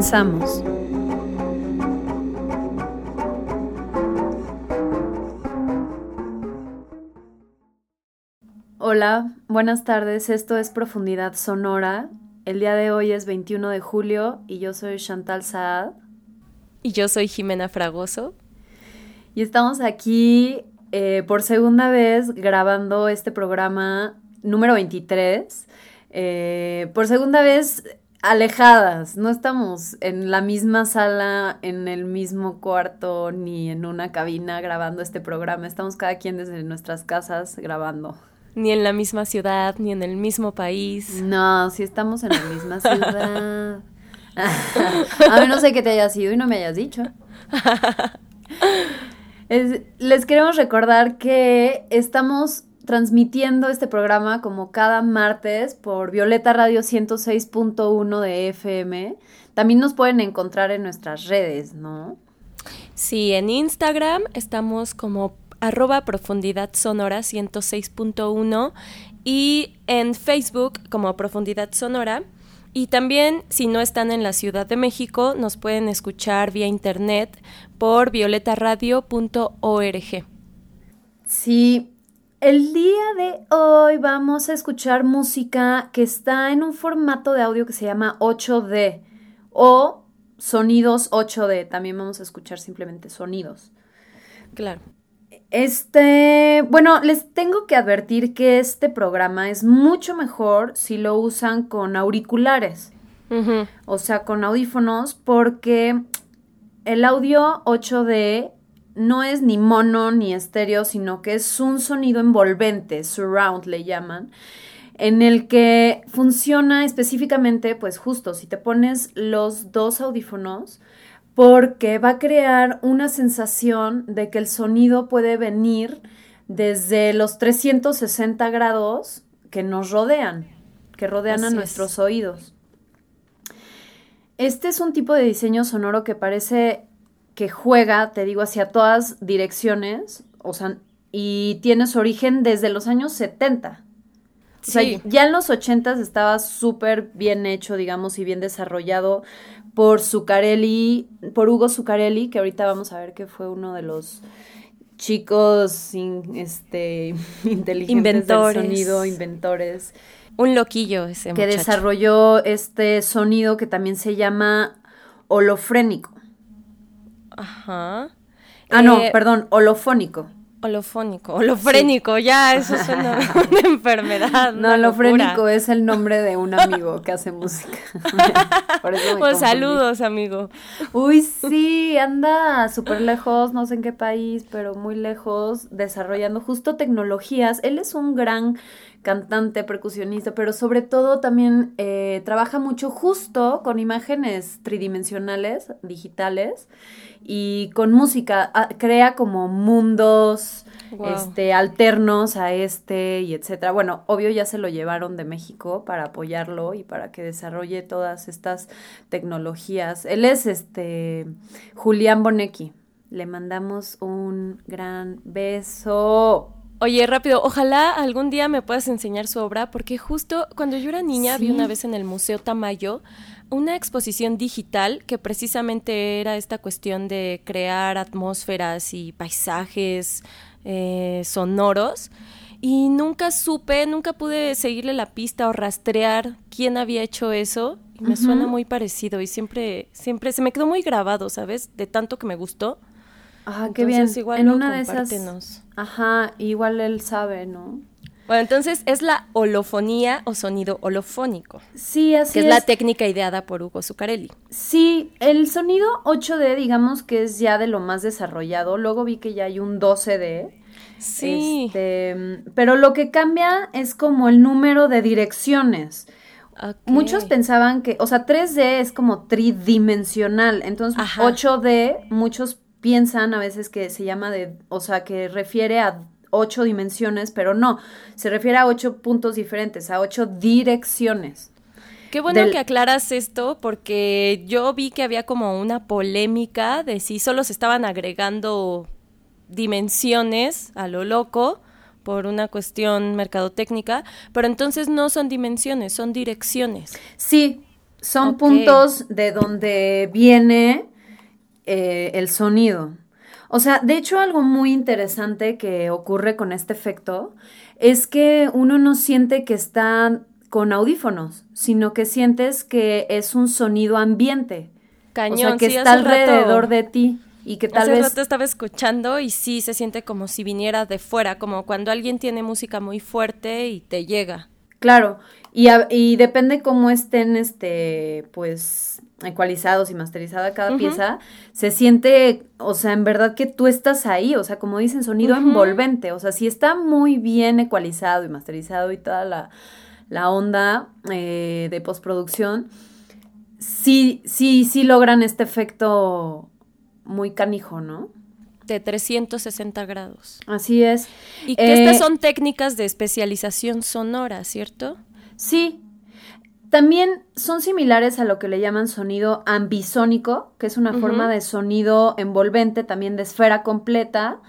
Comenzamos. Hola, buenas tardes. Esto es Profundidad Sonora. El día de hoy es 21 de julio y yo soy Chantal Saad. Y yo soy Jimena Fragoso. Y estamos aquí eh, por segunda vez grabando este programa número 23. Eh, por segunda vez alejadas, no estamos en la misma sala, en el mismo cuarto, ni en una cabina grabando este programa, estamos cada quien desde nuestras casas grabando. Ni en la misma ciudad, ni en el mismo país. No, sí estamos en la misma ciudad. A menos de que te hayas ido y no me hayas dicho. les queremos recordar que estamos transmitiendo este programa como cada martes por Violeta Radio 106.1 de FM. También nos pueden encontrar en nuestras redes, ¿no? Sí, en Instagram estamos como arroba profundidad sonora 106.1 y en Facebook como profundidad sonora. Y también, si no están en la Ciudad de México, nos pueden escuchar vía internet por violetaradio.org. Sí, el día de hoy vamos a escuchar música que está en un formato de audio que se llama 8D o sonidos 8D. También vamos a escuchar simplemente sonidos. Claro. Este, bueno, les tengo que advertir que este programa es mucho mejor si lo usan con auriculares. O sea, con audífonos, porque el audio 8D no es ni mono ni estéreo, sino que es un sonido envolvente, surround le llaman, en el que funciona específicamente, pues justo, si te pones los dos audífonos, porque va a crear una sensación de que el sonido puede venir desde los 360 grados que nos rodean, que rodean a nuestros oídos. Este es un tipo de diseño sonoro que parece que juega, te digo, hacia todas direcciones, o sea, y tiene su origen desde los años 70. O sea, ya en los 80 estaba súper bien hecho, digamos, y bien desarrollado por Zuccarelli, por Hugo Zuccarelli, que ahorita vamos a ver que fue uno de los chicos este, inteligentes inventores. del sonido, inventores. Un loquillo ese Que desarrolló este sonido que también se llama holofrénico. Ajá. Ah, no, eh, perdón, holofónico. Holofónico, holofrénico, ya, eso es una, enfermedad. No, holofrénico es el nombre de un amigo que hace música. pues saludos, amigo. Uy, sí, anda súper lejos, no sé en qué país, pero muy lejos, desarrollando justo tecnologías. Él es un gran cantante, percusionista, pero sobre todo también eh, trabaja mucho justo con imágenes tridimensionales, digitales y con música ah, crea como mundos este alternos a este y etcétera. Bueno, obvio ya se lo llevaron de México para apoyarlo y para que desarrolle todas estas tecnologías. Él es este Julián Bonecki. Le mandamos un gran beso. Oye, rápido, ojalá algún día me puedas enseñar su obra, porque justo cuando yo era niña vi una vez en el Museo Tamayo una exposición digital que precisamente era esta cuestión de crear atmósferas y paisajes eh, sonoros y nunca supe, nunca pude seguirle la pista o rastrear quién había hecho eso. Y me suena muy parecido y siempre, siempre se me quedó muy grabado, ¿sabes? De tanto que me gustó. Ah, qué bien. Igual en una de esas. Ajá, igual él sabe, ¿no? Bueno, entonces es la holofonía o sonido holofónico. Sí, así que es. la técnica ideada por Hugo Zuccarelli. Sí, el sonido 8D, digamos que es ya de lo más desarrollado. Luego vi que ya hay un 12D. Sí. Este, pero lo que cambia es como el número de direcciones. Muchos pensaban que, o sea, 3D es como tridimensional, entonces 8D, muchos piensan a veces que se llama de, o sea, que refiere a ocho dimensiones, pero no, se refiere a ocho puntos diferentes, a ocho direcciones. Qué bueno que aclaras esto porque yo vi que había como una polémica de si solo se estaban agregando dimensiones a lo loco por una cuestión mercadotécnica, pero entonces no son dimensiones, son direcciones. Sí, son puntos de donde viene eh, el sonido. O sea, de hecho algo muy interesante que ocurre con este efecto es que uno no siente que está con audífonos, sino que sientes que es un sonido ambiente. Cañón, o sea, que está alrededor de ti y que tal hace vez rato estaba escuchando y sí se siente como si viniera de fuera, como cuando alguien tiene música muy fuerte y te llega. Claro, y, y depende cómo estén este pues ecualizados y masterizada cada pieza, se siente, o sea, en verdad que tú estás ahí, o sea, como dicen, sonido envolvente, o sea, si está muy bien ecualizado y masterizado y toda la, la onda eh, de postproducción, sí, sí, sí logran este efecto muy canijo, ¿no? De 360 grados. Así es. Y que estas eh, son técnicas de especialización sonora, ¿cierto? Sí, también son similares a lo que le llaman sonido ambisónico, que es una forma de sonido envolvente, también de esfera completa.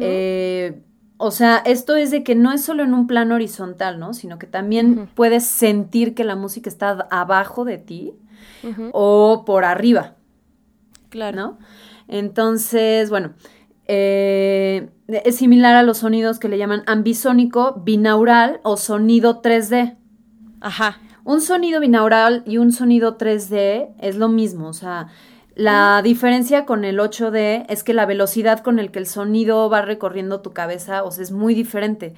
Eh, o sea, esto es de que no es solo en un plano horizontal, ¿no? Sino que también puedes sentir que la música está abajo de ti o por arriba. Claro. ¿No? Entonces, bueno, eh, es similar a los sonidos que le llaman ambisónico, binaural o sonido 3D. Ajá. Un sonido binaural y un sonido 3D es lo mismo, o sea, la diferencia con el 8D es que la velocidad con el que el sonido va recorriendo tu cabeza, o sea, es muy diferente,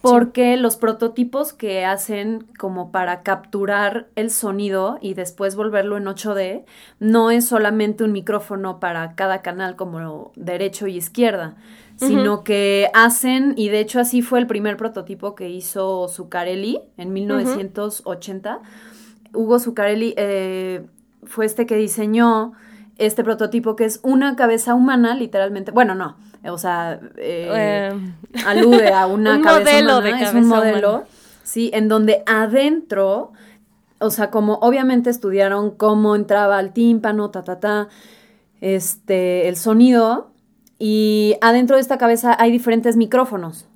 porque los prototipos que hacen como para capturar el sonido y después volverlo en 8D, no es solamente un micrófono para cada canal como derecho y izquierda, sino que hacen, y de hecho así fue el primer prototipo que hizo Zuccarelli en 1980. Hugo Zuccarelli eh, fue este que diseñó este prototipo que es una cabeza humana, literalmente. Bueno, no, o sea, eh, alude a una cabeza humana, es un modelo, sí, en donde adentro, o sea, como obviamente estudiaron cómo entraba el tímpano, ta, ta, ta, este, el sonido, y adentro de esta cabeza hay diferentes micrófonos,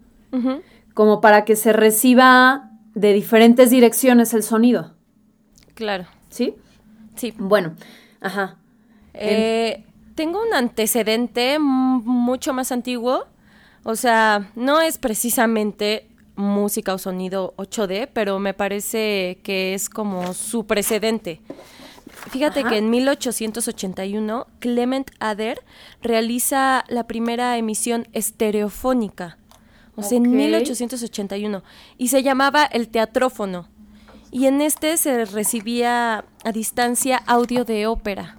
como para que se reciba de diferentes direcciones el sonido. Claro. ¿Sí? Sí. Bueno, ajá. Eh, tengo un antecedente mucho más antiguo, o sea, no es precisamente música o sonido 8D, pero me parece que es como su precedente. Fíjate que en 1881 Clement Ader realiza la primera emisión estereofónica, o sea, en 1881, y se llamaba el teatrófono. Y en este se recibía a distancia audio de ópera.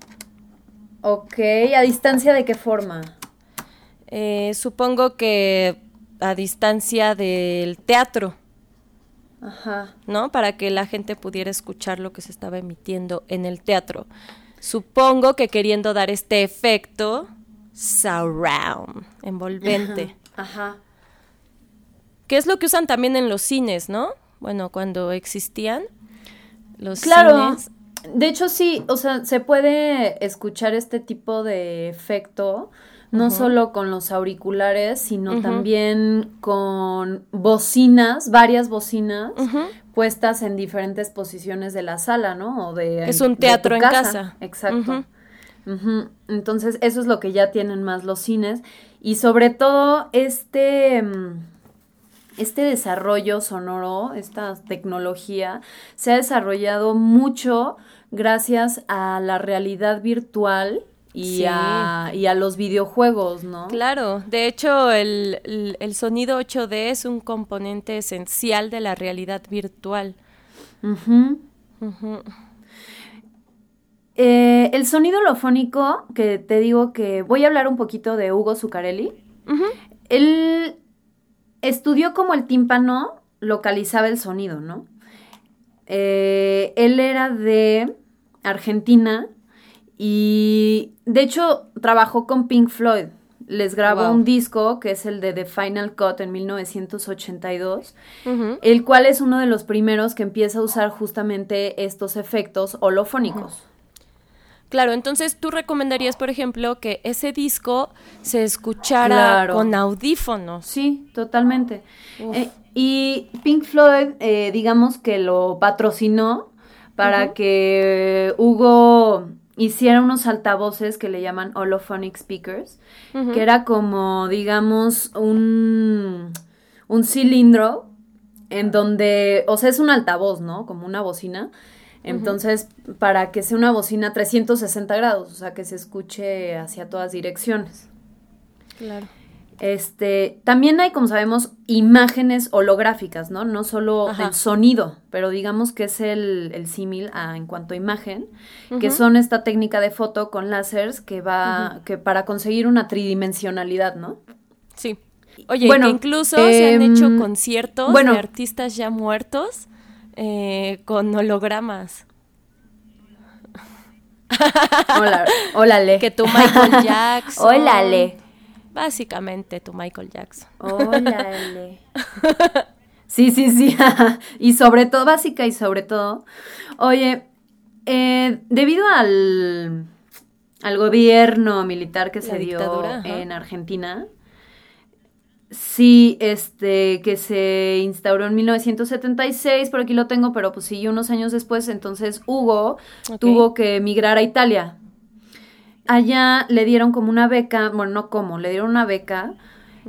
Ok, ¿a distancia de qué forma? Eh, supongo que a distancia del teatro. Ajá. ¿No? Para que la gente pudiera escuchar lo que se estaba emitiendo en el teatro. Supongo que queriendo dar este efecto surround, envolvente. Ajá. ¿Qué es lo que usan también en los cines, no? Bueno, cuando existían los claro. De hecho, sí, o sea, se puede escuchar este tipo de efecto no solo con los auriculares, sino también con bocinas, varias bocinas puestas en diferentes posiciones de la sala, ¿no? O de, es un teatro en casa. Exacto. Entonces, eso es lo que ya tienen más los cines. Y sobre todo, este, este desarrollo sonoro, esta tecnología, se ha desarrollado mucho gracias a la realidad virtual y, a, y a los videojuegos, ¿no? Claro, de hecho el, el, sonido 8D es un componente esencial de la realidad virtual. Eh, el sonido holofónico, que te digo que voy a hablar un poquito de Hugo Zuccarelli. Él estudió cómo el tímpano localizaba el sonido, ¿no? Eh, él era de Argentina y de hecho trabajó con Pink Floyd. Les grabó un disco que es el de The Final Cut en 1982, el cual es uno de los primeros que empieza a usar justamente estos efectos holofónicos. Claro, entonces tú recomendarías, por ejemplo, que ese disco se escuchara con audífonos. Sí, totalmente. Eh, y Pink Floyd, eh, digamos que lo patrocinó para que Hugo hiciera unos altavoces que le llaman holophonic speakers, que era como, digamos, un, un cilindro en donde, o sea, es un altavoz, ¿no? Como una bocina entonces, para que sea una bocina 360 grados, o sea, que se escuche hacia todas direcciones. Claro. Este, también hay, como sabemos, imágenes holográficas, ¿no? No solo el sonido, pero digamos que es el, el símil en cuanto a imagen, que son esta técnica de foto con láseres que va, que para conseguir una tridimensionalidad, ¿no? Sí. Oye, bueno, incluso se han hecho em, conciertos de artistas ya muertos eh, con hologramas. Hola, ólale. Que tu Michael Jackson. Ólale. Básicamente tu Michael Jackson. Ólale. Sí, sí, sí. y sobre todo, básica y sobre todo. Oye, eh, debido al, al gobierno militar que se dio en Argentina, Sí, este, que se instauró en 1976, por aquí lo tengo, pero pues sí, unos años después, entonces Hugo tuvo que emigrar a Italia. Allá le dieron como una beca, bueno, no como, le dieron una beca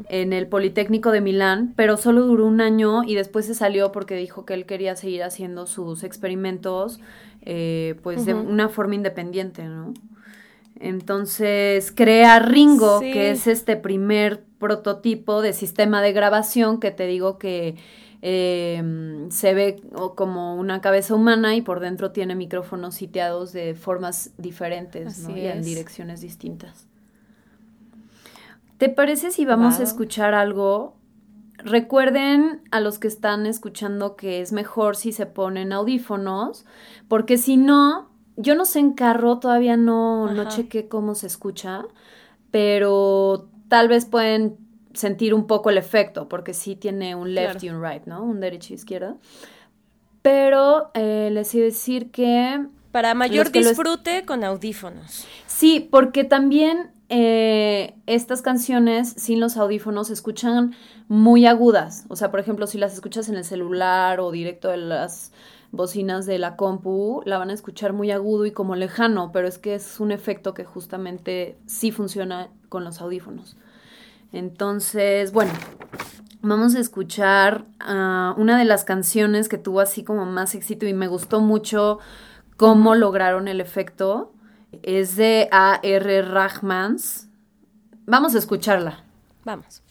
en el Politécnico de Milán, pero solo duró un año y después se salió porque dijo que él quería seguir haciendo sus experimentos, eh, pues de una forma independiente, ¿no? Entonces crea Ringo, que es este primer prototipo de sistema de grabación que te digo que em, se ve como una cabeza humana y por dentro tiene micrófonos siteados de formas diferentes y en direcciones distintas. ¿Te parece si vamos a escuchar algo? Recuerden a los que están escuchando que es mejor si se ponen audífonos, porque si no, yo no sé en carro, todavía no, no chequé cómo se escucha, pero tal vez pueden sentir un poco el efecto, porque sí tiene un left y un right, ¿no? Un derecha y izquierda. Pero eh, les iba a decir que... Para mayor disfrute con audífonos. Sí, porque también eh, estas canciones sin los audífonos se escuchan muy agudas. O sea, por ejemplo, si las escuchas en el celular o directo de las bocinas de la compu, la van a escuchar muy agudo y como lejano, pero es que es un efecto que justamente sí funciona con los audífonos. Entonces, bueno, vamos a escuchar ah, una de las canciones que tuvo así como más éxito y me gustó mucho cómo lograron el efecto. Es de A.R. Rahmans. Vamos a escucharla. Vamos.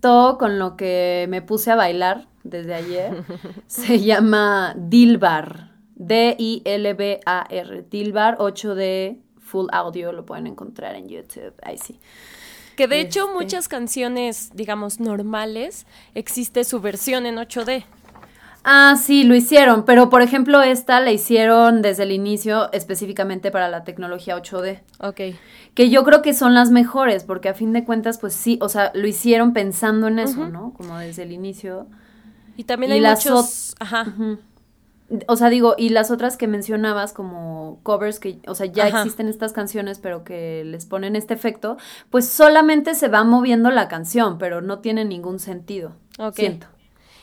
Esto con lo que me puse a bailar desde ayer se llama Dilbar. D-I-L-B-A-R. Dilbar 8D Full Audio. Lo pueden encontrar en YouTube. Ahí sí. Que de hecho este. muchas canciones, digamos, normales, existe su versión en 8D. Ah, sí, lo hicieron, pero por ejemplo esta la hicieron desde el inicio específicamente para la tecnología 8D. Ok. Que yo creo que son las mejores, porque a fin de cuentas, pues sí, o sea, lo hicieron pensando en eso, ¿no? Como desde el inicio. Y también hay muchos... Ajá. O sea, digo, y las otras que mencionabas como covers que, o sea, ya existen estas canciones, pero que les ponen este efecto, pues solamente se va moviendo la canción, pero no tiene ningún sentido. Ok. Siento.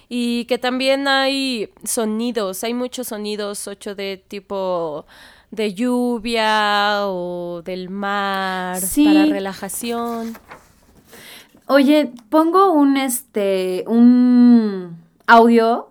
Y que también hay sonidos, hay muchos sonidos 8D tipo de lluvia o del mar para relajación. Oye, pongo un este un audio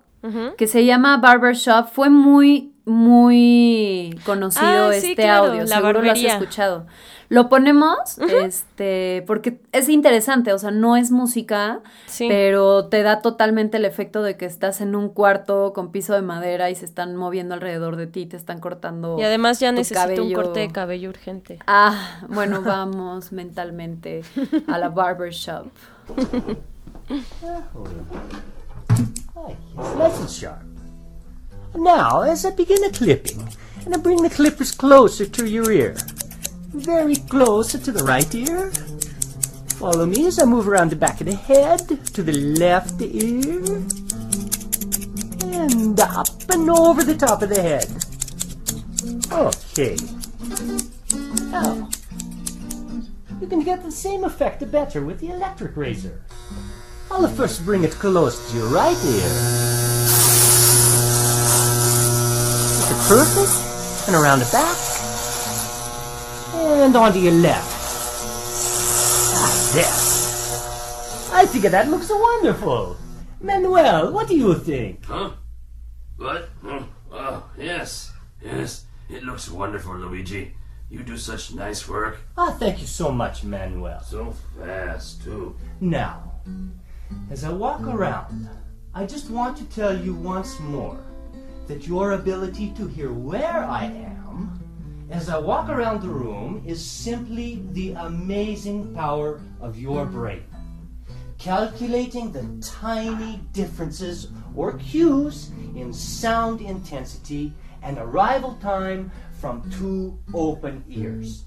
que se llama Barbershop. Fue muy muy conocido ah, este audio, la seguro lo has escuchado. Lo ponemos, este, porque es interesante, o sea, no es música, pero te da totalmente el efecto de que estás en un cuarto con piso de madera y se están moviendo alrededor de ti, te están cortando. Y además ya necesito un corte de cabello urgente. Ah, bueno, vamos mentalmente a la barbershop. sharp. Now, as I begin the clipping, and I bring the clippers closer to your ear, very close to the right ear. Follow me as I move around the back of the head to the left ear. And up and over the top of the head. Okay. Now, you can get the same effect better with the electric razor. I'll first bring it close to your right ear. Is it perfect? And around the back and onto your left. Ah, there. I think that looks wonderful. Manuel, what do you think? Huh? What? Oh, oh, yes. Yes. It looks wonderful, Luigi. You do such nice work. Ah, thank you so much, Manuel. So fast, too. Now, as I walk around, I just want to tell you once more that your ability to hear where I am as I walk around the room is simply the amazing power of your brain. Calculating the tiny differences or cues in sound intensity and arrival time from two open ears.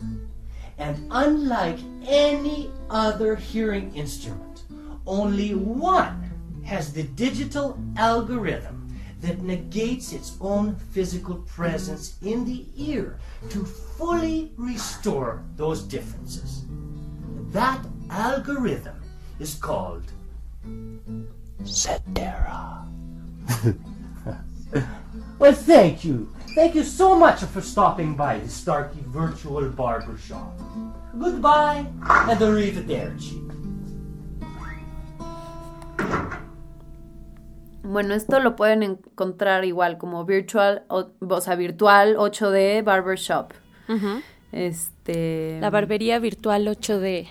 And unlike any other hearing instrument, only one has the digital algorithm that negates its own physical presence in the ear to fully restore those differences. That algorithm is called Cetera. well, thank you. Thank you so much for stopping by the Starkey Virtual Barber Shop. Goodbye and arrivederci. Bueno, esto lo pueden encontrar igual como virtual, o, sea, virtual 8D Barbershop. Este. La barbería virtual 8D.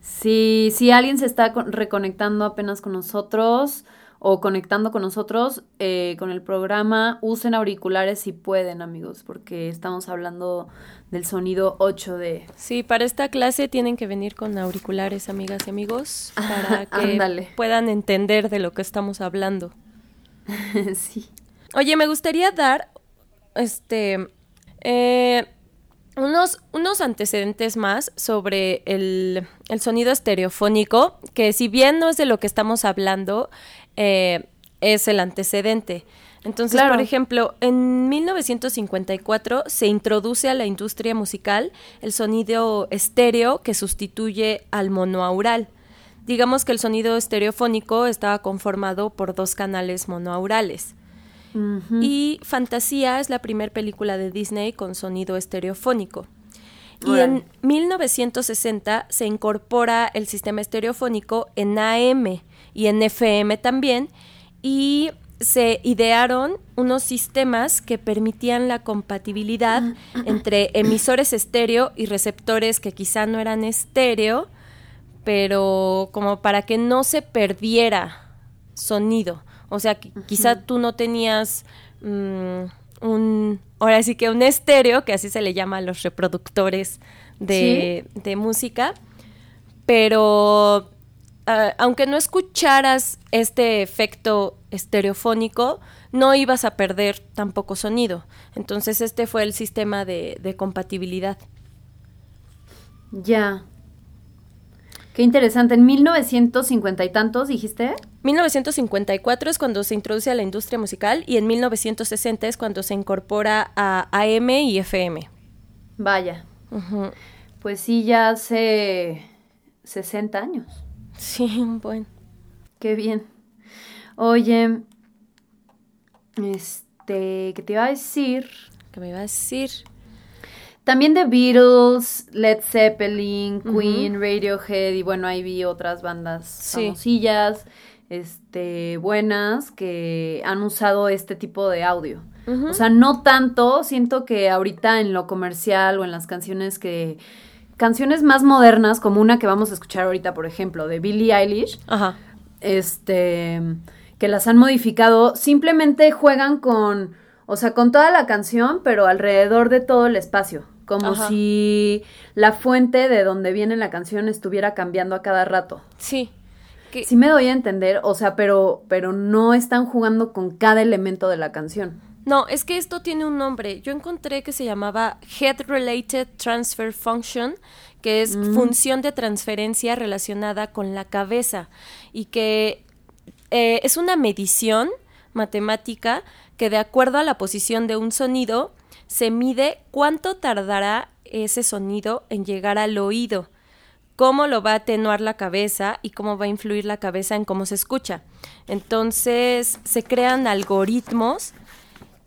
Si, si alguien se está reconectando apenas con nosotros o conectando con nosotros eh, con el programa, usen auriculares si pueden, amigos, porque estamos hablando del sonido 8D. Sí, para esta clase tienen que venir con auriculares, amigas y amigos, para que puedan entender de lo que estamos hablando. sí. Oye, me gustaría dar este eh, unos, unos antecedentes más sobre el, sonido estereofónico, que si bien no es de lo que estamos hablando, eh, es el antecedente. Entonces, por ejemplo, en 1954 se introduce a la industria musical el sonido estéreo que sustituye al monoaural. Digamos que el sonido estereofónico estaba conformado por dos canales monoaurales. Y Fantasía es la primera película de Disney con sonido estereofónico. Y en 1960 se incorpora el sistema estereofónico en AM y en FM también. Y se idearon unos sistemas que permitían la compatibilidad entre emisores estéreo y receptores que quizá no eran estéreo pero como para que no se perdiera sonido. O sea, quizá tú no tenías mm, un, ahora sí que un estéreo, que así se le llama a los reproductores de, música, pero ah, aunque no escucharas este efecto estereofónico, no ibas a perder tampoco sonido. Entonces este fue el sistema de, de compatibilidad. Ya. Qué interesante. ¿En 1950 y tantos dijiste? 1954 es cuando se introduce a la industria musical y en 1960 es cuando se incorpora a AM y FM. Vaya. Pues sí, ya hace 60 años. Sí, bueno. Qué bien. Oye, este, ¿qué te iba a decir? ¿Qué me iba a decir? También The Beatles, Led Zeppelin, Queen, Radiohead y bueno, ahí vi otras bandas famosillas, este, buenas que han usado este tipo de audio. O sea, no tanto, siento que ahorita en lo comercial o en las canciones que canciones más modernas como una que vamos a escuchar ahorita, por ejemplo, de Billie Eilish. Este, que las han modificado, simplemente juegan con o sea, con toda la canción, pero alrededor de todo el espacio como si la fuente de donde viene la canción estuviera cambiando a cada rato. Sí. Sí me doy a entender, o sea, pero, pero no están jugando con cada elemento de la canción. No, es que esto tiene un nombre. Yo encontré que se llamaba Head Related Transfer Function, que es mm. función de transferencia relacionada con la cabeza y que eh, es una medición matemática que de acuerdo a la posición de un sonido se mide cuánto tardará ese sonido en llegar al oído, cómo lo va a atenuar la cabeza y cómo va a influir la cabeza en cómo se escucha. Entonces se crean algoritmos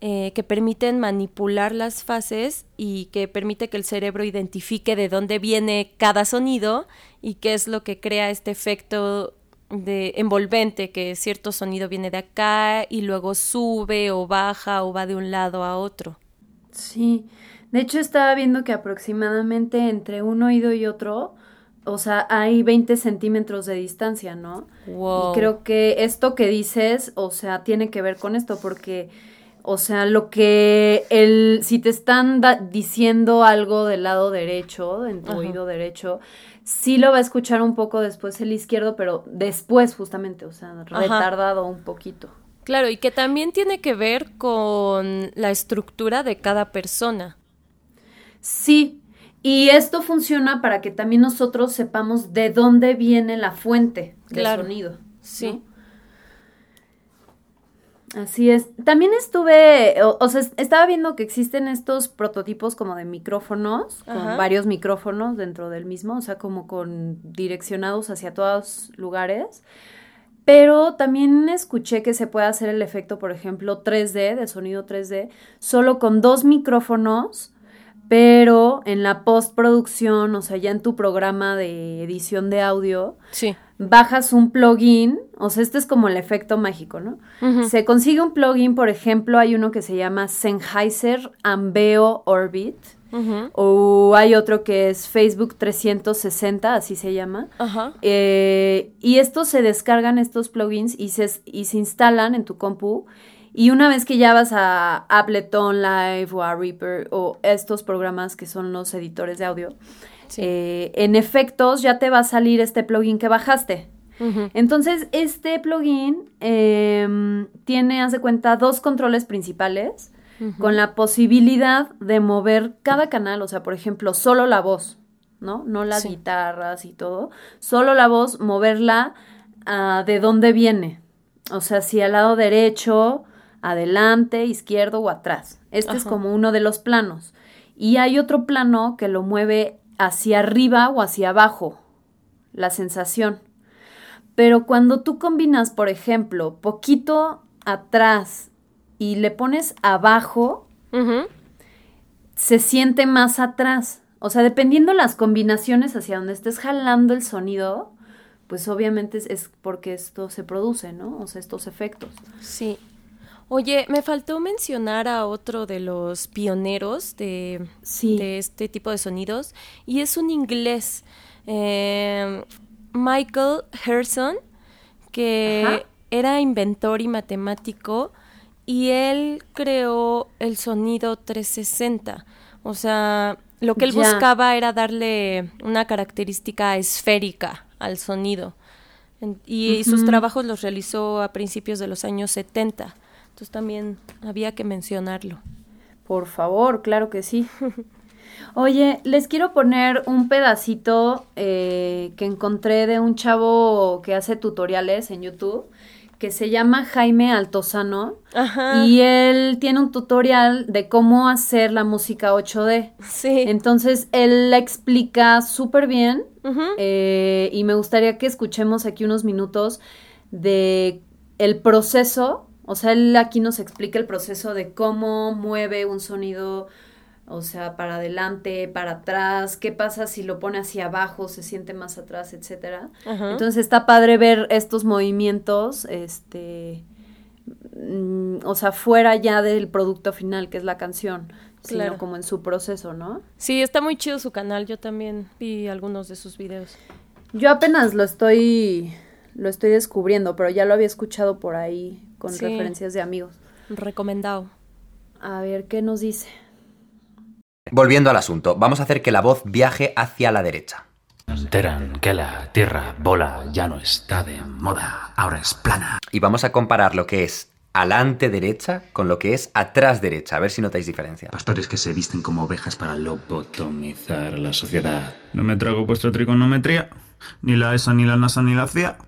eh, que permiten manipular las fases y que permite que el cerebro identifique de dónde viene cada sonido y qué es lo que crea este efecto de envolvente, que cierto sonido viene de acá y luego sube o baja o va de un lado a otro. Sí, de hecho estaba viendo que aproximadamente entre un oído y otro, o sea, hay 20 centímetros de distancia, ¿no? Y creo que esto que dices, o sea, tiene que ver con esto, porque, o sea, lo que el, si te están diciendo algo del lado derecho, en tu oído derecho, sí lo va a escuchar un poco después el izquierdo, pero después justamente, o sea, retardado un poquito. Claro, y que también tiene que ver con la estructura de cada persona. Sí, y esto funciona para que también nosotros sepamos de dónde viene la fuente del sonido. Sí. Así es. También estuve, o, sea, estaba viendo que existen estos prototipos como de micrófonos, con varios micrófonos dentro del mismo, o sea, como con direccionados hacia todos lugares. Pero también escuché que se puede hacer el efecto, por ejemplo, 3D, de sonido 3D, solo con dos micrófonos, pero en la postproducción, o sea, ya en tu programa de edición de audio, sí. bajas un plugin, o sea, este es como el efecto mágico, ¿no? Se consigue un plugin, por ejemplo, hay uno que se llama Sennheiser Ambeo Orbit, o hay otro que es Facebook 360, así se llama. Eh, y estos se descargan, estos plugins, y se, y se instalan en tu compu. Y una vez que ya vas a Ableton Live o a Reaper o estos programas que son los editores de audio, eh, en efectos ya te va a salir este plugin que bajaste. Entonces, este plugin em, tiene, haz de cuenta, dos controles principales con la posibilidad de mover cada canal, o sea, por ejemplo, solo la voz, ¿no? No las guitarras y todo, solo la voz, moverla uh, de dónde viene. O sea, si al lado derecho, adelante, izquierdo o atrás. Este es como uno de los planos. Y hay otro plano que lo mueve hacia arriba o hacia abajo, la sensación. Pero cuando tú combinas, por ejemplo, poquito atrás y le pones abajo, se siente más atrás. O sea, dependiendo las combinaciones hacia donde estés jalando el sonido, pues obviamente es, porque esto se produce, ¿no? O sea, estos efectos. Sí. Oye, me faltó mencionar a otro de los pioneros de, de este tipo de sonidos y es un inglés. Eh, Michael Herson, que era inventor y matemático y él creó el sonido 360. O sea, lo que él buscaba era darle una característica esférica al sonido. y sus trabajos los realizó a principios de los años 70. Entonces también había que mencionarlo. Por favor, claro que sí. Oye, les quiero poner un pedacito eh, que encontré de un chavo que hace tutoriales en YouTube que se llama Jaime Altozano y él tiene un tutorial de cómo hacer la música 8D. Sí. Entonces él la explica súper bien eh, y me gustaría que escuchemos aquí unos minutos de el proceso. O sea, él aquí nos explica el proceso de cómo mueve un sonido o sea, para adelante, para atrás, qué pasa si lo pone hacia abajo, se siente más atrás, etcétera. Entonces está padre ver estos movimientos, este, mm, o sea, fuera ya del producto final, que es la canción, sino como en su proceso, ¿no? Sí, está muy chido su canal, yo también vi algunos de sus videos. Yo apenas lo estoy, lo estoy descubriendo, pero ya lo había escuchado por ahí con referencias de amigos. Recomendado. A ver, ¿qué nos dice? Volviendo al asunto, vamos a hacer que la voz viaje hacia la derecha. enteran que la tierra bola ya no está de moda, ahora es plana. Y vamos a comparar lo que es alante derecha con lo que es atrás derecha, a ver si notáis diferencia. Pastores que se visten como ovejas para lobotomizar la sociedad. No me trago vuestra trigonometría, ni la ESA, ni la NASA, ni la CIA.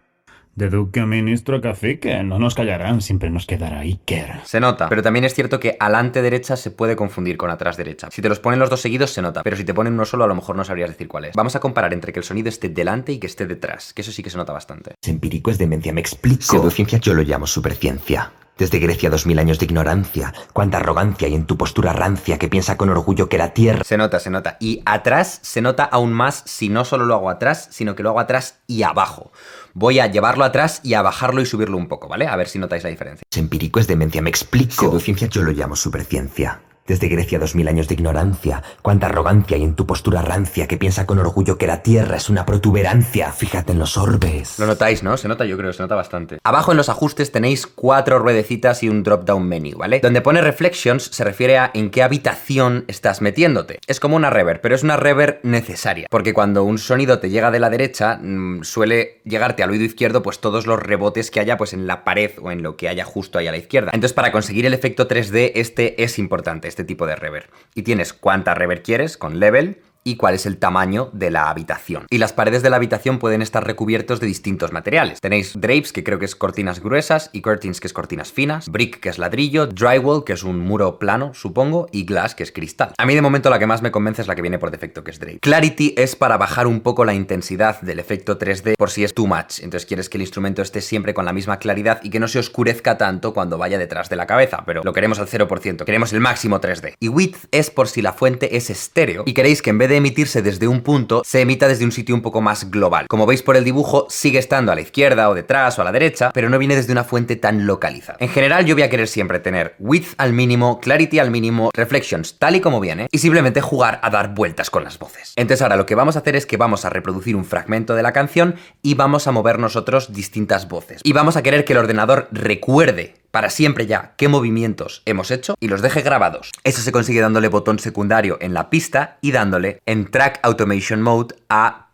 De duque a ministro cacique, no nos callarán, siempre nos quedará Iker. Se nota, pero también es cierto que alante derecha se puede confundir con atrás derecha. Si te los ponen los dos seguidos se nota, pero si te ponen uno solo a lo mejor no sabrías decir cuál es. Vamos a comparar entre que el sonido esté delante y que esté detrás, que eso sí que se nota bastante. Empírico es demencia, me explico. Pseudociencia yo lo llamo superciencia. Desde Grecia dos mil años de ignorancia. Cuánta arrogancia y en tu postura rancia que piensa con orgullo que la tierra... Se nota, se nota. Y atrás se nota aún más si no solo lo hago atrás, sino que lo hago atrás y abajo. Voy a llevarlo atrás y a bajarlo y subirlo un poco, ¿vale? A ver si notáis la diferencia. Empírico es demencia, me explico. Pseudociencia yo lo llamo superciencia. Desde Grecia dos mil años de ignorancia, cuánta arrogancia y en tu postura rancia que piensa con orgullo que la tierra es una protuberancia. Fíjate en los orbes. Lo notáis, ¿no? Se nota, yo creo, se nota bastante. Abajo en los ajustes tenéis cuatro ruedecitas y un drop-down menu, ¿vale? Donde pone Reflections se refiere a en qué habitación estás metiéndote. Es como una reverb, pero es una reverb necesaria. Porque cuando un sonido te llega de la derecha, mm, suele llegarte al oído izquierdo, pues todos los rebotes que haya, pues en la pared o en lo que haya justo ahí a la izquierda. Entonces, para conseguir el efecto 3D, este es importante este tipo de reverb. Y tienes cuánta reverb quieres con level y cuál es el tamaño de la habitación. Y las paredes de la habitación pueden estar recubiertos de distintos materiales. Tenéis drapes, que creo que es cortinas gruesas, y curtains, que es cortinas finas, brick, que es ladrillo, drywall, que es un muro plano, supongo, y glass, que es cristal. A mí de momento la que más me convence es la que viene por defecto, que es drape. Clarity es para bajar un poco la intensidad del efecto 3D por si es too much. Entonces quieres que el instrumento esté siempre con la misma claridad y que no se oscurezca tanto cuando vaya detrás de la cabeza, pero lo queremos al 0%, queremos el máximo 3D. Y width es por si la fuente es estéreo y queréis que en vez de emitirse desde un punto, se emita desde un sitio un poco más global. Como veis por el dibujo, sigue estando a la izquierda o detrás o a la derecha, pero no viene desde una fuente tan localizada. En general, yo voy a querer siempre tener width al mínimo, clarity al mínimo, reflections tal y como viene, y simplemente jugar a dar vueltas con las voces. Entonces ahora lo que vamos a hacer es que vamos a reproducir un fragmento de la canción y vamos a mover nosotros distintas voces. Y vamos a querer que el ordenador recuerde para siempre ya qué movimientos hemos hecho y los deje grabados. Eso se consigue dándole botón secundario en la pista y dándole en Track Automation Mode a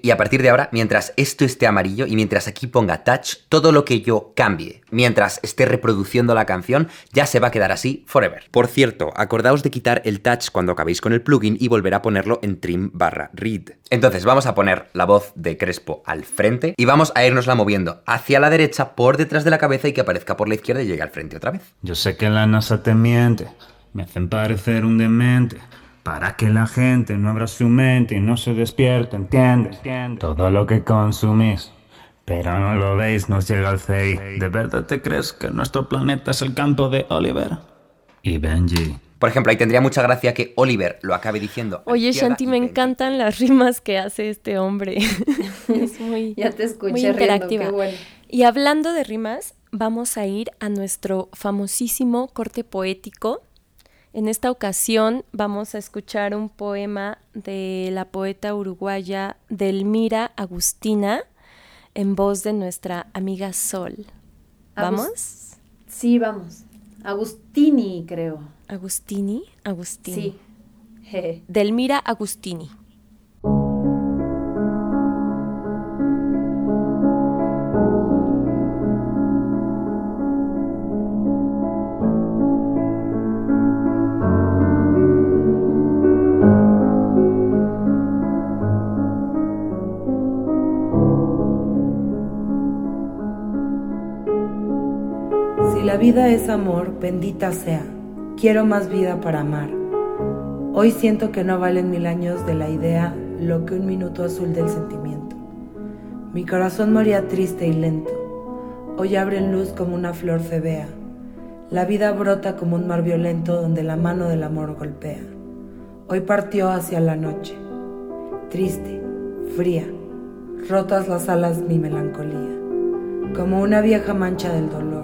Y a partir de ahora, mientras esto esté amarillo y mientras aquí ponga touch, todo lo que yo cambie, mientras esté reproduciendo la canción, ya se va a quedar así forever. Por cierto, acordaos de quitar el touch cuando acabéis con el plugin y volver a ponerlo en trim barra read. Entonces vamos a poner la voz de Crespo al frente y vamos a irnosla moviendo hacia la derecha por detrás de la cabeza y que aparezca por la izquierda y llegue al frente otra vez. Yo sé que la NASA te miente, me hacen parecer un demente para que la gente no abra su mente y no se despierte, ¿entiendes? Todo lo que consumís. Pero no lo veis, nos llega al CI. ¿De verdad te crees que nuestro planeta es el campo de Oliver? Y Benji. Por ejemplo, ahí tendría mucha gracia que Oliver lo acabe diciendo. Oye, Shanti, me encantan las rimas que hace este hombre. es muy, ya te escuché muy interactiva. bueno. Y hablando de rimas, vamos a ir a nuestro famosísimo corte poético En esta ocasión vamos a escuchar un poema de la poeta uruguaya Delmira Agustina en voz de nuestra amiga Sol. ¿Vamos? sí, vamos. Agustini, creo. Agustini, Agustini. Sí. Delmira Agustini. Vida es amor, bendita sea. Quiero más vida para amar. Hoy siento que no valen mil años de la idea lo que un minuto azul del sentimiento. Mi corazón moría triste y lento. Hoy abre en luz como una flor febea. La vida brota como un mar violento donde la mano del amor golpea. Hoy partió hacia la noche. Triste, fría, rotas las alas mi melancolía, como una vieja mancha del dolor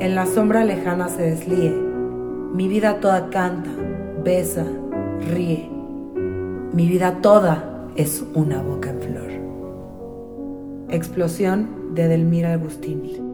en la sombra lejana se deslíe, mi vida toda canta, besa, ríe, mi vida toda es una boca en flor. Explosión de Delmira Agustini.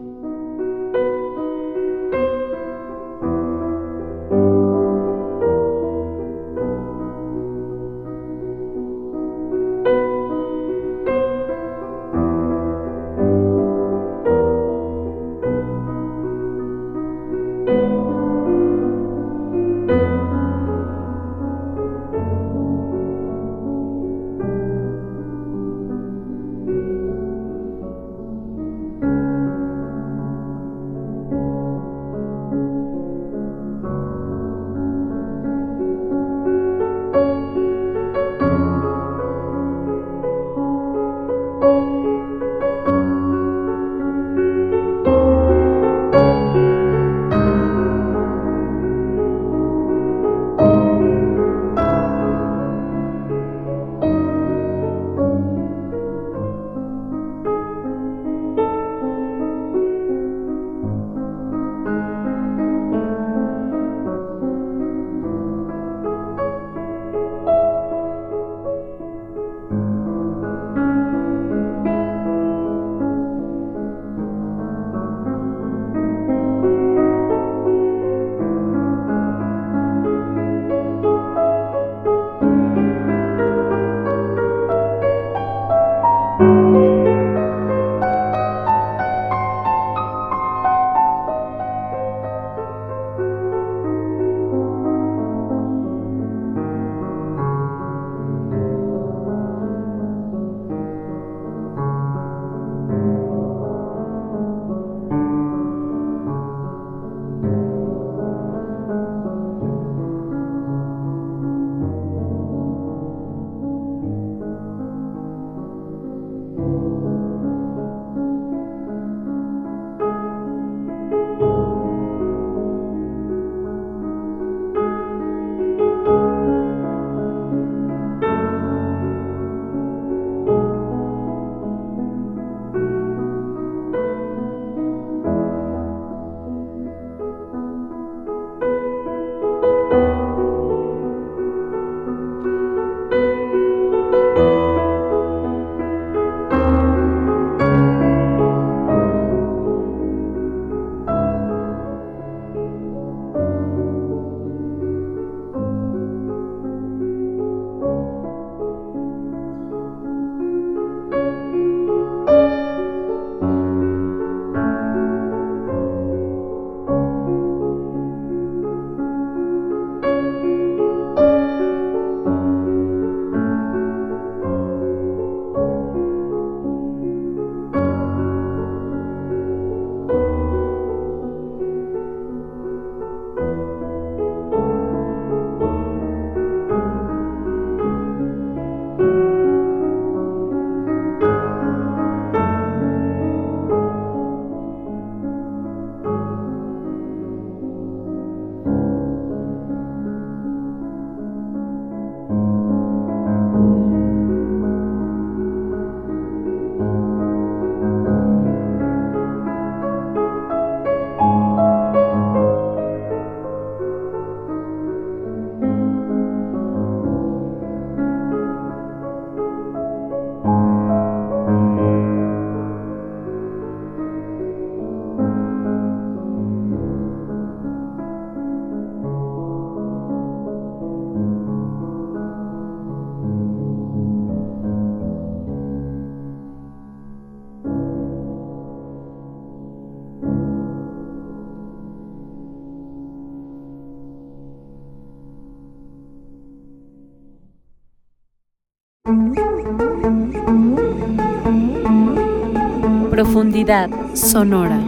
Profundidad sonora.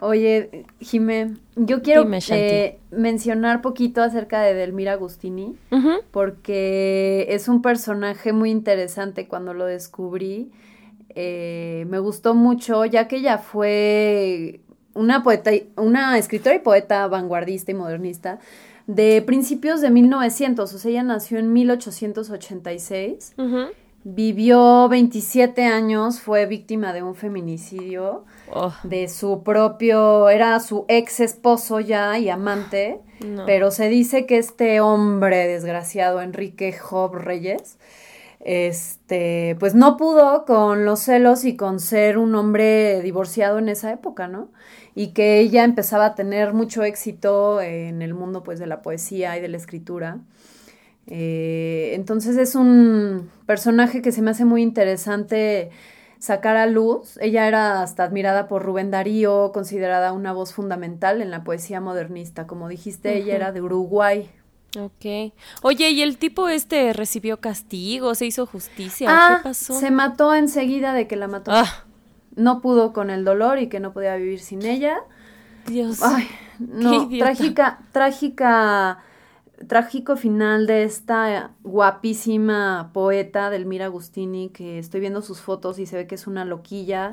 Oye, Jimé, yo quiero eh, mencionar poquito acerca de Delmira Agustini, porque es un personaje muy interesante cuando lo descubrí. Eh, me gustó mucho, ya que ella fue una poeta, una escritora y poeta vanguardista y modernista de principios de 1900, o sea, ella nació en 1886. Vivió 27 años, fue víctima de un feminicidio oh. de su propio, era su ex esposo ya y amante, pero se dice que este hombre desgraciado, Enrique Job Reyes, este, pues no pudo con los celos y con ser un hombre divorciado en esa época, ¿no? Y que ella empezaba a tener mucho éxito en el mundo pues de la poesía y de la escritura. Eh, entonces es un personaje que se me hace muy interesante sacar a luz. Ella era hasta admirada por Rubén Darío, considerada una voz fundamental en la poesía modernista. Como dijiste, ella era de Uruguay. Ok. Oye, ¿y el tipo este recibió castigo? ¿Se hizo justicia? Ah, ¿Qué pasó? Se mató enseguida de que la mató. Ah. No pudo con el dolor y que no podía vivir sin ella. Dios. Ay, no, trágica, trágica trágico final de esta guapísima poeta Delmira Agustini, que estoy viendo sus fotos y se ve que es una loquilla,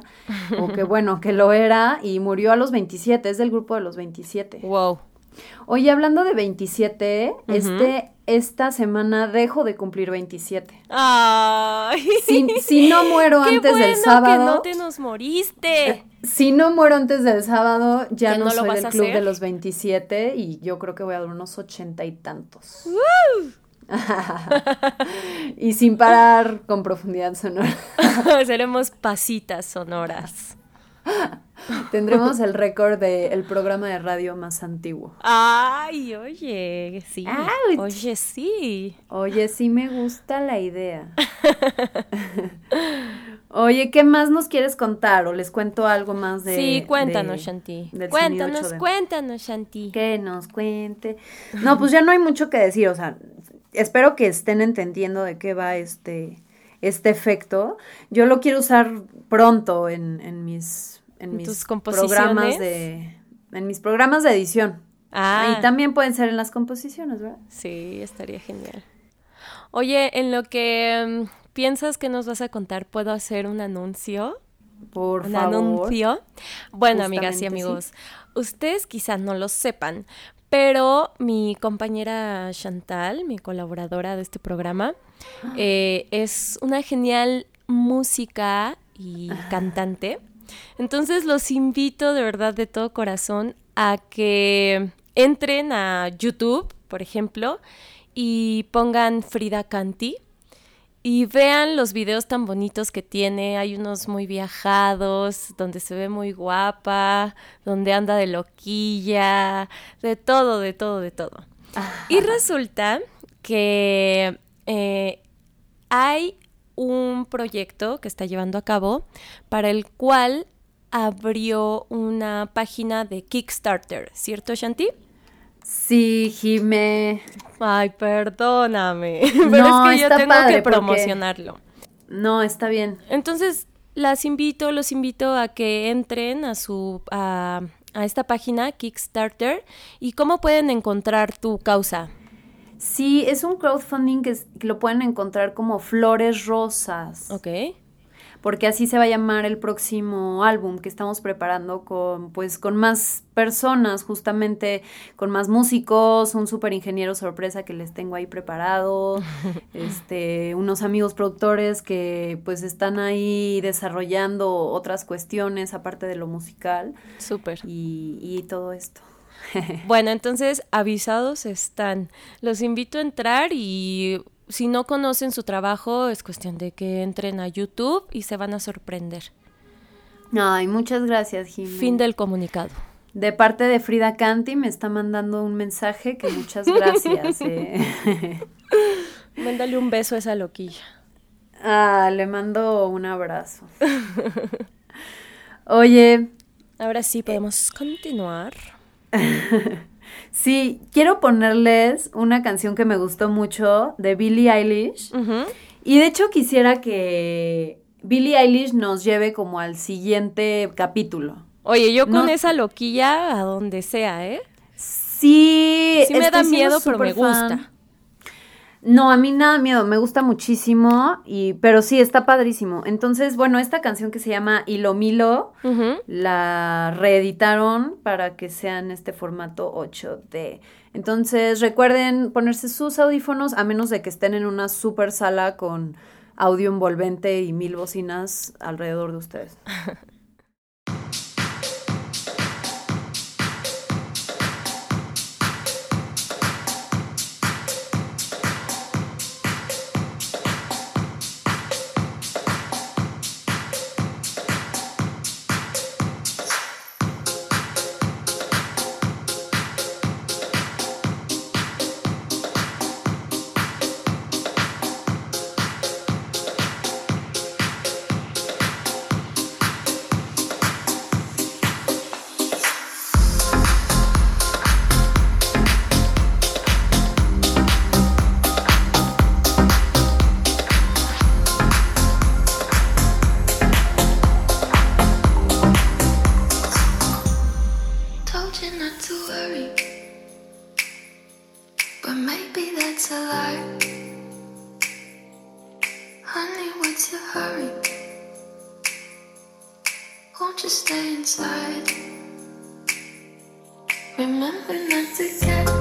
o que bueno, que lo era, y murió a los 27, es del grupo de los 27. Wow. Oye, hablando de 27, este, esta semana dejo de cumplir 27. Ay. Si, no muero antes del sábado. Que no te nos moriste. Si no muero antes del sábado, ya no, soy del club de los 27 y yo creo que voy a dar unos ochenta y tantos. y sin parar con profundidad sonora. Seremos pasitas sonoras. Tendremos el récord del programa de radio más antiguo. Ay, oye, sí. Oye, sí. Oye, sí me gusta la idea. oye, ¿qué más nos quieres contar? ¿O les cuento algo más de... Sí, cuéntanos, Shanti. Cuéntanos, cuéntanos, Shanti. Que nos cuente. No, pues ya no hay mucho que decir, o sea, espero que estén entendiendo de qué va este este efecto. Yo lo quiero usar pronto en, en mis, en mis programas de en mis programas de edición. Ah. Y también pueden ser en las composiciones, ¿verdad? Sí, estaría genial. Oye, en lo que mm, piensas que nos vas a contar, ¿puedo hacer un anuncio? Por un favor. anuncio. Bueno, amigas y amigos, ustedes quizás no lo sepan, pero mi compañera Chantal, mi colaboradora de este programa, eh, es una genial música y cantante. Entonces los invito de verdad de todo corazón a que entren a YouTube, por ejemplo, y pongan Frida Canti y vean los videos tan bonitos que tiene. Hay unos muy viajados, donde se ve muy guapa, donde anda de loquilla, de todo, de todo, de todo. Y resulta que eh, hay un proyecto que está llevando a cabo para el cual abrió una página de Kickstarter, ¿cierto, Shanti? Sí, Jime. Ay, perdóname. Pero es que yo tengo que promocionarlo. No, está bien. Entonces, las invito, los invito a que entren a su a, a esta página Kickstarter y cómo pueden encontrar tu causa. Sí, es un crowdfunding que, que lo pueden encontrar como Flores Rosas. Ok porque así se va a llamar el próximo álbum que estamos preparando con pues con más personas, justamente con más músicos, un super ingeniero sorpresa que les tengo ahí preparado, este, unos amigos productores que pues están ahí desarrollando otras cuestiones aparte de lo musical. Súper. Y, y todo esto. bueno, entonces avisados están. Los invito a entrar y si no conocen su trabajo, es cuestión de que entren a YouTube y se van a sorprender. Ay, muchas gracias, Jimmy. Fin del comunicado. De parte de Frida Canti me está mandando un mensaje que muchas gracias. eh. Mándale un beso a esa loquilla. Ah, le mando un abrazo. Oye. Ahora sí podemos continuar. sí, quiero ponerles una canción que me gustó mucho de Billie Eilish. Y de hecho quisiera que Billie Eilish nos lleve como al siguiente capítulo. Oye, yo con esa loquilla a donde sea, ¿eh? Sí. Sí me da miedo, pero me gusta. No, a mí nada miedo, me gusta muchísimo, y, pero sí, está padrísimo. Entonces, bueno, esta canción que se llama Hilo Milo, la reeditaron para que sea en este formato 8D. Entonces, recuerden ponerse sus audífonos, a menos de que estén en una super sala con audio envolvente y mil bocinas alrededor de ustedes. Remember not to get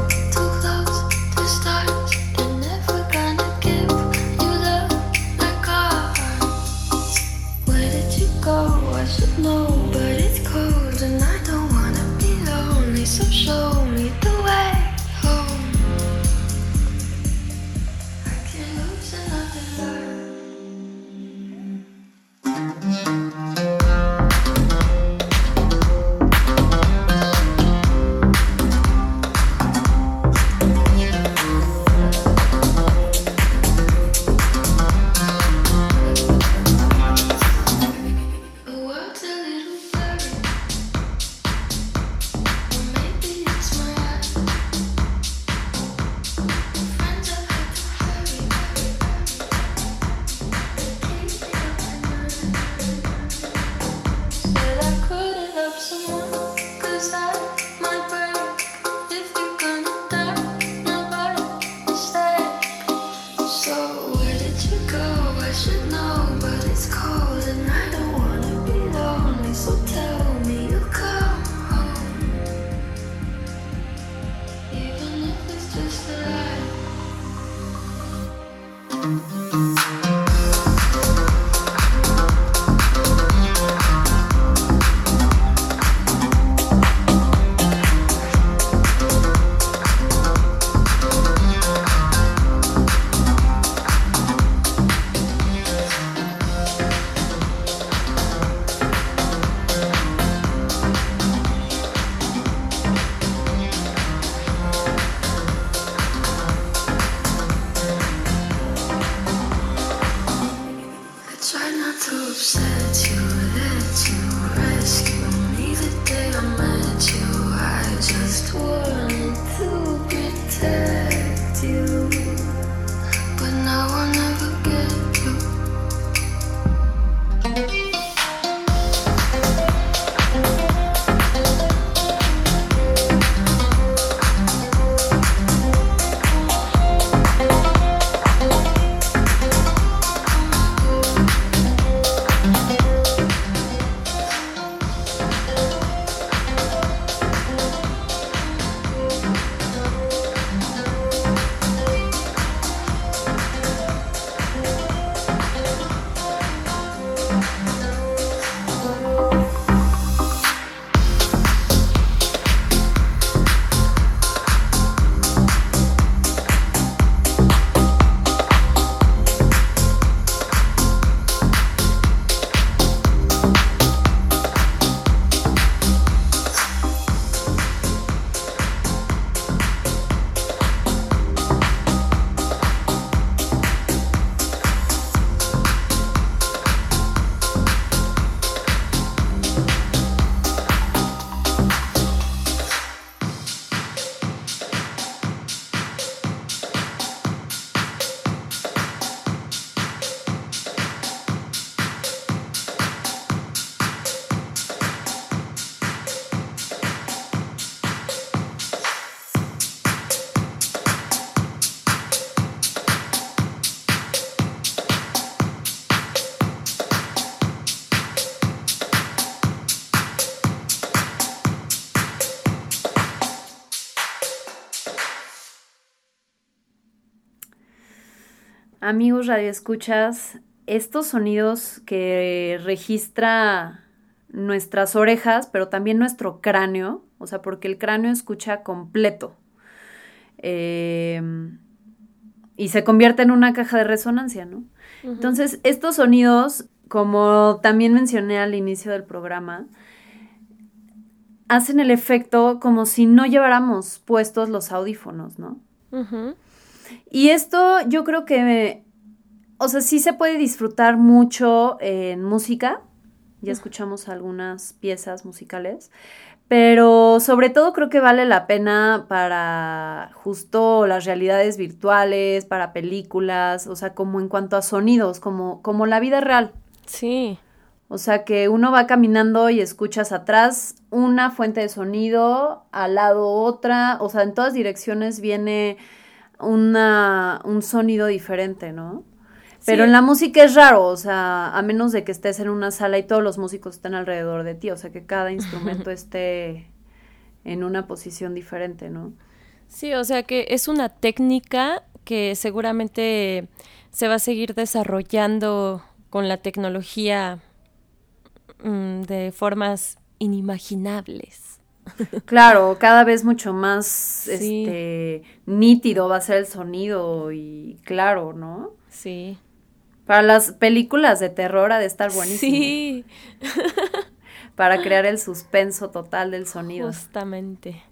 amigos radioescuchas, estos sonidos que registra nuestras orejas, pero también nuestro cráneo, o sea, porque el cráneo escucha completo. Eh, y se convierte en una caja de resonancia, ¿no? Entonces, estos sonidos, como también mencioné al inicio del programa, hacen el efecto como si no lleváramos puestos los audífonos, ¿no? Y esto yo creo que, o sea, sí se puede disfrutar mucho en música, ya escuchamos algunas piezas musicales, pero sobre todo creo que vale la pena para justo las realidades virtuales, para películas, o sea, como en cuanto a sonidos, como, como la vida real. Sí. O sea, que uno va caminando y escuchas atrás una fuente de sonido, al lado otra, o sea, en todas direcciones viene una, un sonido diferente, ¿no? Pero en la música es raro, o sea, a menos de que estés en una sala y todos los músicos estén alrededor de ti, o sea, que cada instrumento esté en una posición diferente, ¿no? Sí, o sea que es una técnica que seguramente se va a seguir desarrollando con la tecnología mm, de formas inimaginables. Claro, cada vez mucho más este, nítido va a ser el sonido y claro, ¿no? Sí. Para las películas de terror ha de estar buenísimo. Sí. Para crear el suspenso total del sonido. Justamente.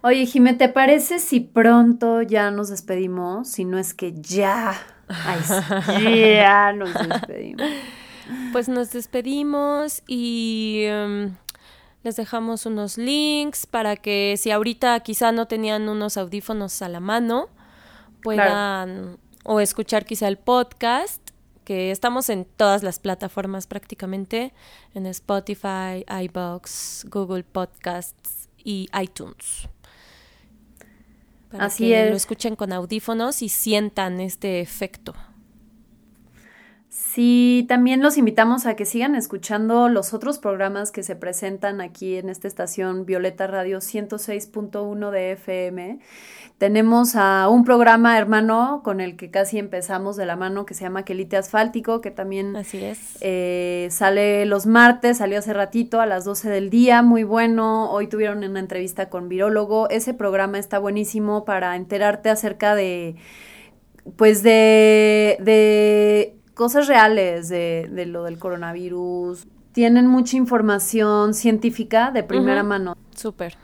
Oye, Jimé, ¿te parece si pronto ya nos despedimos? Si no es que ya. Ay, ya nos despedimos. Pues nos despedimos y em, les dejamos unos links para que si ahorita quizá no tenían unos audífonos a la mano, puedan o escuchar quizá el podcast, que estamos en todas las plataformas prácticamente, en Spotify, iBox, Google Podcasts y iTunes. Para Así que es. lo escuchen con audífonos y sientan este efecto. Sí, también los invitamos a que sigan escuchando los otros programas que se presentan aquí en esta estación Violeta Radio 106.1 de FM. Tenemos a un programa hermano con el que casi empezamos de la mano que se llama Quelite Asfáltico, que también Así es. eh, sale los martes, salió hace ratito a las 12 del día, muy bueno. Hoy tuvieron una entrevista con Virólogo. Ese programa está buenísimo para enterarte acerca de, pues de, de cosas reales de, de lo del coronavirus. Tienen mucha información científica de primera mano. Súper.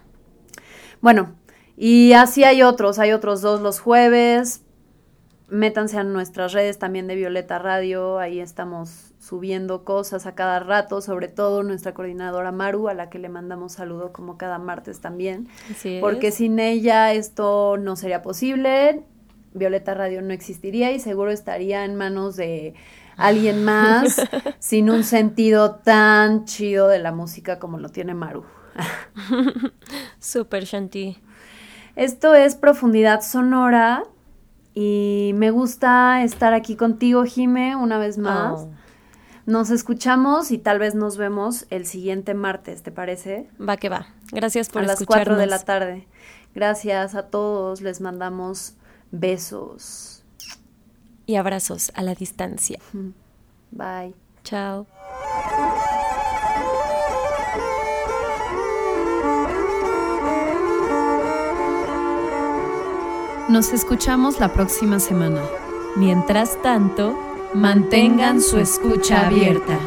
Bueno, y así hay otros, hay otros dos los jueves. Métanse a nuestras redes también de Violeta Radio, ahí estamos subiendo cosas a cada rato, sobre todo nuestra coordinadora Maru, a la que le mandamos saludo como cada martes también, Así porque es. sin ella esto no sería posible, Violeta Radio no existiría y seguro estaría en manos de alguien más sin un sentido tan chido de la música como lo tiene Maru. Súper, Shanti. Esto es Profundidad Sonora y me gusta estar aquí contigo, Jime, una vez más. Oh. Nos escuchamos y tal vez nos vemos el siguiente martes, ¿te parece? Va que va. Gracias por a las escucharnos. 4 de la tarde. Gracias a todos, les mandamos besos. Y abrazos a la distancia. Bye. Chao. Nos escuchamos la próxima semana. Mientras tanto, Mantengan su escucha abierta.